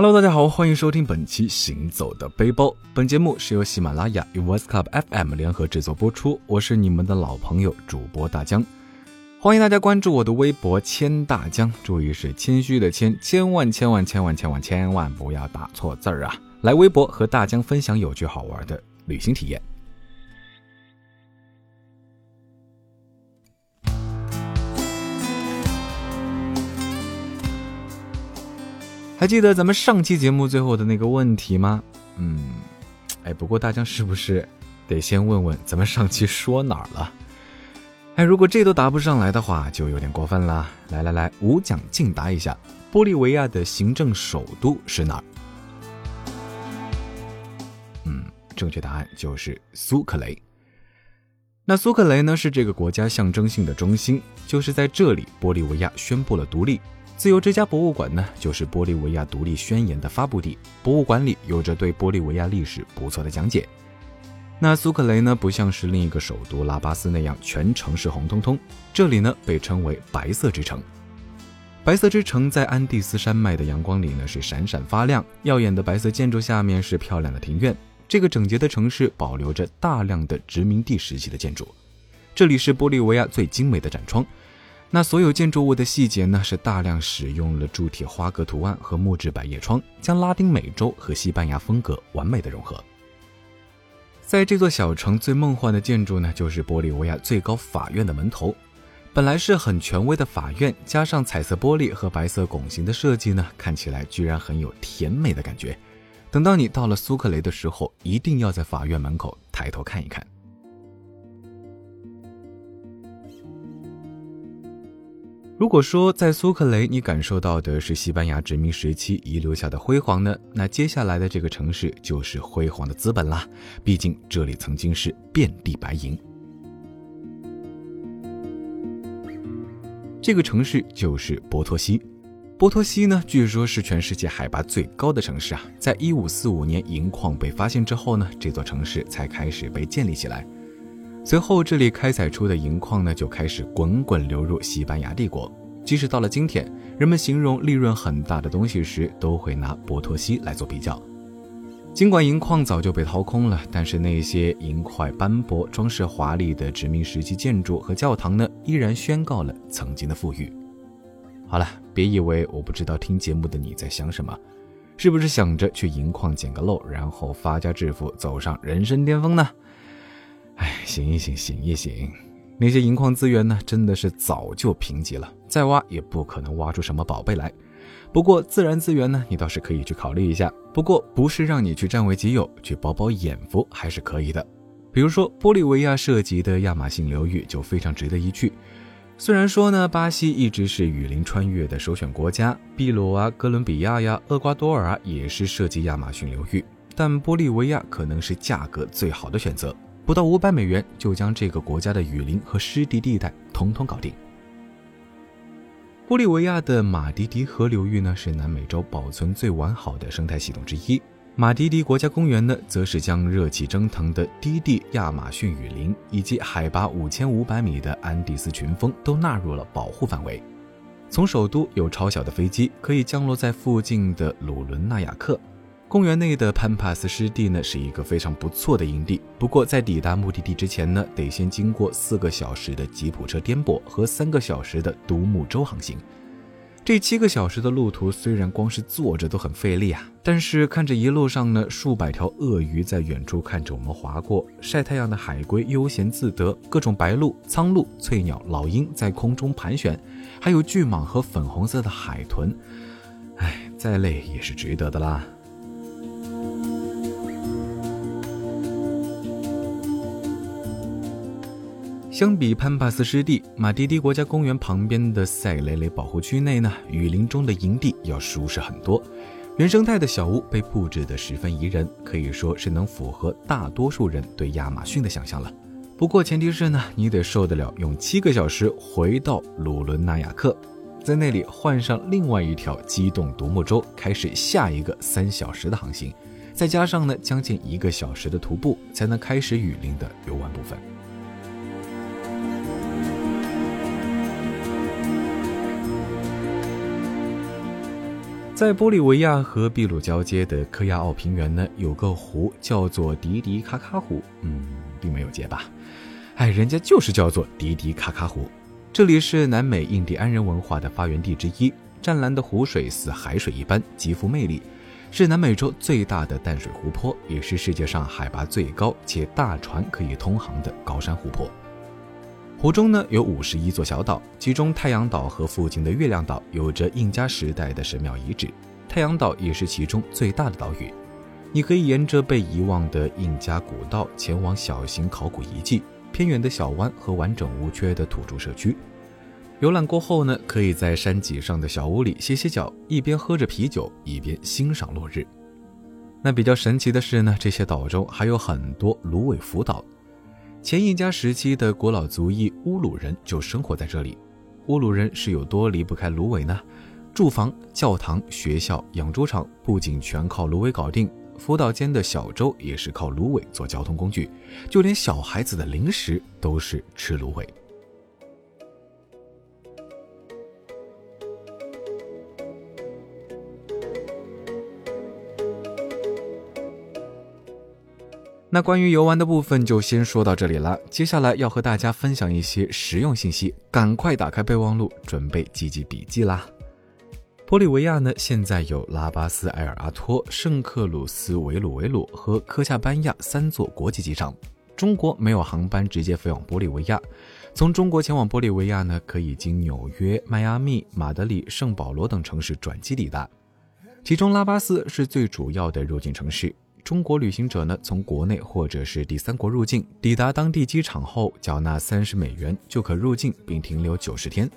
Hello，大家好，欢迎收听本期《行走的背包》。本节目是由喜马拉雅与 West Club FM 联合制作播出。我是你们的老朋友主播大江，欢迎大家关注我的微博“千大江”，注意是谦虚的谦，千万千万千万千万千万不要打错字儿啊！来微博和大江分享有趣好玩的旅行体验。还记得咱们上期节目最后的那个问题吗？嗯，哎，不过大江是不是得先问问咱们上期说哪儿了？哎，如果这都答不上来的话，就有点过分了。来来来，无奖竞答一下，玻利维亚的行政首都是哪儿？嗯，正确答案就是苏克雷。那苏克雷呢，是这个国家象征性的中心，就是在这里，玻利维亚宣布了独立。自由之家博物馆呢，就是玻利维亚独立宣言的发布地。博物馆里有着对玻利维亚历史不错的讲解。那苏克雷呢，不像是另一个首都拉巴斯那样全城是红彤彤，这里呢被称为白色之城。白色之城在安第斯山脉的阳光里呢是闪闪发亮，耀眼的白色建筑下面是漂亮的庭院。这个整洁的城市保留着大量的殖民地时期的建筑。这里是玻利维亚最精美的展窗。那所有建筑物的细节呢，是大量使用了铸铁花格图案和木质百叶窗，将拉丁美洲和西班牙风格完美的融合。在这座小城最梦幻的建筑呢，就是玻利维亚最高法院的门头。本来是很权威的法院，加上彩色玻璃和白色拱形的设计呢，看起来居然很有甜美的感觉。等到你到了苏克雷的时候，一定要在法院门口抬头看一看。如果说在苏克雷你感受到的是西班牙殖民时期遗留下的辉煌呢，那接下来的这个城市就是辉煌的资本啦。毕竟这里曾经是遍地白银。这个城市就是波托西。波托西呢，据说是全世界海拔最高的城市啊。在一五四五年银矿被发现之后呢，这座城市才开始被建立起来。随后，这里开采出的银矿呢，就开始滚滚流入西班牙帝国。即使到了今天，人们形容利润很大的东西时，都会拿波托西来做比较。尽管银矿早就被掏空了，但是那些银块斑驳、装饰华丽的殖民时期建筑和教堂呢，依然宣告了曾经的富裕。好了，别以为我不知道听节目的你在想什么，是不是想着去银矿捡个漏，然后发家致富，走上人生巅峰呢？醒一醒，醒一醒！那些银矿资源呢，真的是早就贫瘠了，再挖也不可能挖出什么宝贝来。不过自然资源呢，你倒是可以去考虑一下。不过不是让你去占为己有，去饱饱眼福还是可以的。比如说玻利维亚涉及的亚马逊流域就非常值得一去。虽然说呢，巴西一直是雨林穿越的首选国家，秘鲁啊、哥伦比亚呀、厄瓜多尔啊也是涉及亚马逊流域，但玻利维亚可能是价格最好的选择。不到五百美元就将这个国家的雨林和湿地地带统统搞定。玻利维亚的马迪迪河流域呢，是南美洲保存最完好的生态系统之一。马迪迪国家公园呢，则是将热气蒸腾的低地亚马逊雨林以及海拔五千五百米的安第斯群峰都纳入了保护范围。从首都有超小的飞机可以降落在附近的鲁伦纳雅克。公园内的潘帕斯湿地呢，是一个非常不错的营地。不过，在抵达目的地之前呢，得先经过四个小时的吉普车颠簸和三个小时的独木舟航行。这七个小时的路途虽然光是坐着都很费力啊，但是看着一路上呢，数百条鳄鱼在远处看着我们划过，晒太阳的海龟悠闲自得，各种白鹭、苍鹭、翠鸟、老鹰在空中盘旋，还有巨蟒和粉红色的海豚，哎，再累也是值得的啦。相比潘帕斯湿地，马蒂迪国家公园旁边的塞雷雷保护区内呢，雨林中的营地要舒适很多。原生态的小屋被布置得十分宜人，可以说是能符合大多数人对亚马逊的想象了。不过前提是呢，你得受得了用七个小时回到鲁伦纳雅克，在那里换上另外一条机动独木舟，开始下一个三小时的航行，再加上呢将近一个小时的徒步，才能开始雨林的游玩部分。在玻利维亚和秘鲁交接的科亚奥平原呢，有个湖叫做迪迪卡卡湖，嗯，并没有结巴，哎，人家就是叫做迪迪卡卡湖。这里是南美印第安人文化的发源地之一，湛蓝的湖水似海水一般，极富魅力，是南美洲最大的淡水湖泊，也是世界上海拔最高且大船可以通航的高山湖泊。湖中呢有五十一座小岛，其中太阳岛和附近的月亮岛有着印加时代的神庙遗址。太阳岛也是其中最大的岛屿。你可以沿着被遗忘的印加古道前往小型考古遗迹、偏远的小湾和完整无缺的土著社区。游览过后呢，可以在山脊上的小屋里歇歇脚，一边喝着啤酒，一边欣赏落日。那比较神奇的是呢，这些岛中还有很多芦苇浮岛。前印加时期的古老族裔乌鲁人就生活在这里。乌鲁人是有多离不开芦苇呢？住房、教堂、学校、养猪场不仅全靠芦苇搞定，辅导间的小舟也是靠芦苇做交通工具，就连小孩子的零食都是吃芦苇。那关于游玩的部分就先说到这里了。接下来要和大家分享一些实用信息，赶快打开备忘录，准备记记笔记啦。玻利维亚呢，现在有拉巴斯埃尔阿托、圣克鲁斯维鲁维鲁和科恰班亚三座国际机场。中国没有航班直接飞往玻利维亚，从中国前往玻利维亚呢，可以经纽约、迈阿密、马德里、圣保罗等城市转机抵达，其中拉巴斯是最主要的入境城市。中国旅行者呢，从国内或者是第三国入境，抵达当地机场后，缴纳三十美元就可入境并停留九十天。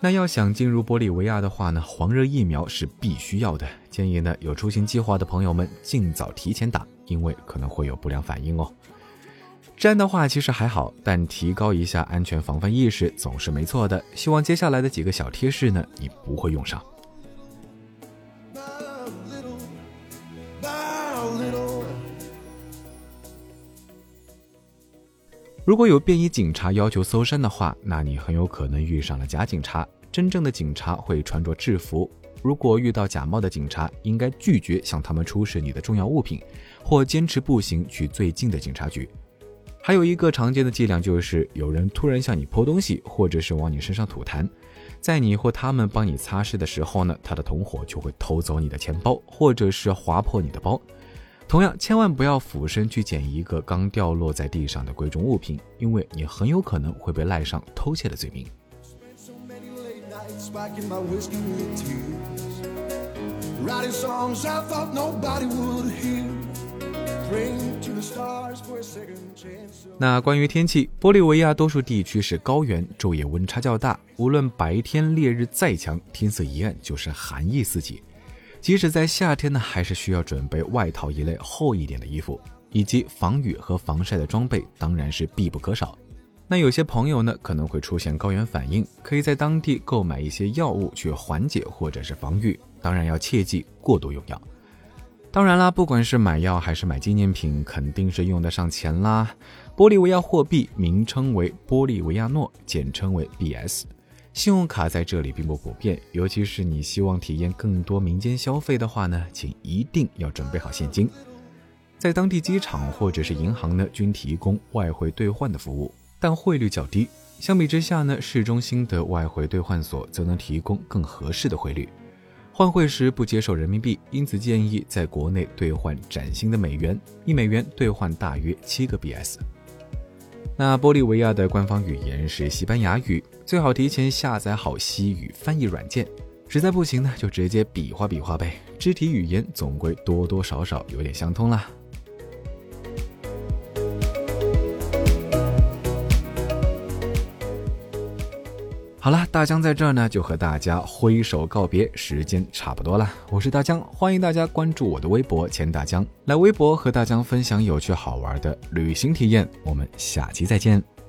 那要想进入玻利维亚的话呢，黄热疫苗是必须要的。建议呢，有出行计划的朋友们尽早提前打，因为可能会有不良反应哦。治安的话其实还好，但提高一下安全防范意识总是没错的。希望接下来的几个小贴士呢，你不会用上。如果有便衣警察要求搜身的话，那你很有可能遇上了假警察。真正的警察会穿着制服。如果遇到假冒的警察，应该拒绝向他们出示你的重要物品，或坚持步行去最近的警察局。还有一个常见的伎俩就是，有人突然向你泼东西，或者是往你身上吐痰，在你或他们帮你擦拭的时候呢，他的同伙就会偷走你的钱包，或者是划破你的包。同样，千万不要俯身去捡一个刚掉落在地上的贵重物品，因为你很有可能会被赖上偷窃的罪名。那关于天气，玻利维亚多数地区是高原，昼夜温差较大，无论白天烈日再强，天色一暗就是寒意四起。即使在夏天呢，还是需要准备外套一类厚一点的衣服，以及防雨和防晒的装备，当然是必不可少。那有些朋友呢，可能会出现高原反应，可以在当地购买一些药物去缓解或者是防御，当然要切记过度用药。当然啦，不管是买药还是买纪念品，肯定是用得上钱啦。玻利维亚货币名称为玻利维亚诺，简称为 BS。信用卡在这里并不普遍，尤其是你希望体验更多民间消费的话呢，请一定要准备好现金。在当地机场或者是银行呢，均提供外汇兑换的服务，但汇率较低。相比之下呢，市中心的外汇兑换所则能提供更合适的汇率。换汇时不接受人民币，因此建议在国内兑换崭新的美元，一美元兑换大约七个 BS。那玻利维亚的官方语言是西班牙语，最好提前下载好西语翻译软件。实在不行呢，就直接比划比划呗。肢体语言总归多多少少有点相通啦。好了，大江在这儿呢，就和大家挥手告别，时间差不多了。我是大江，欢迎大家关注我的微博“钱大江”，来微博和大江分享有趣好玩的旅行体验。我们下期再见。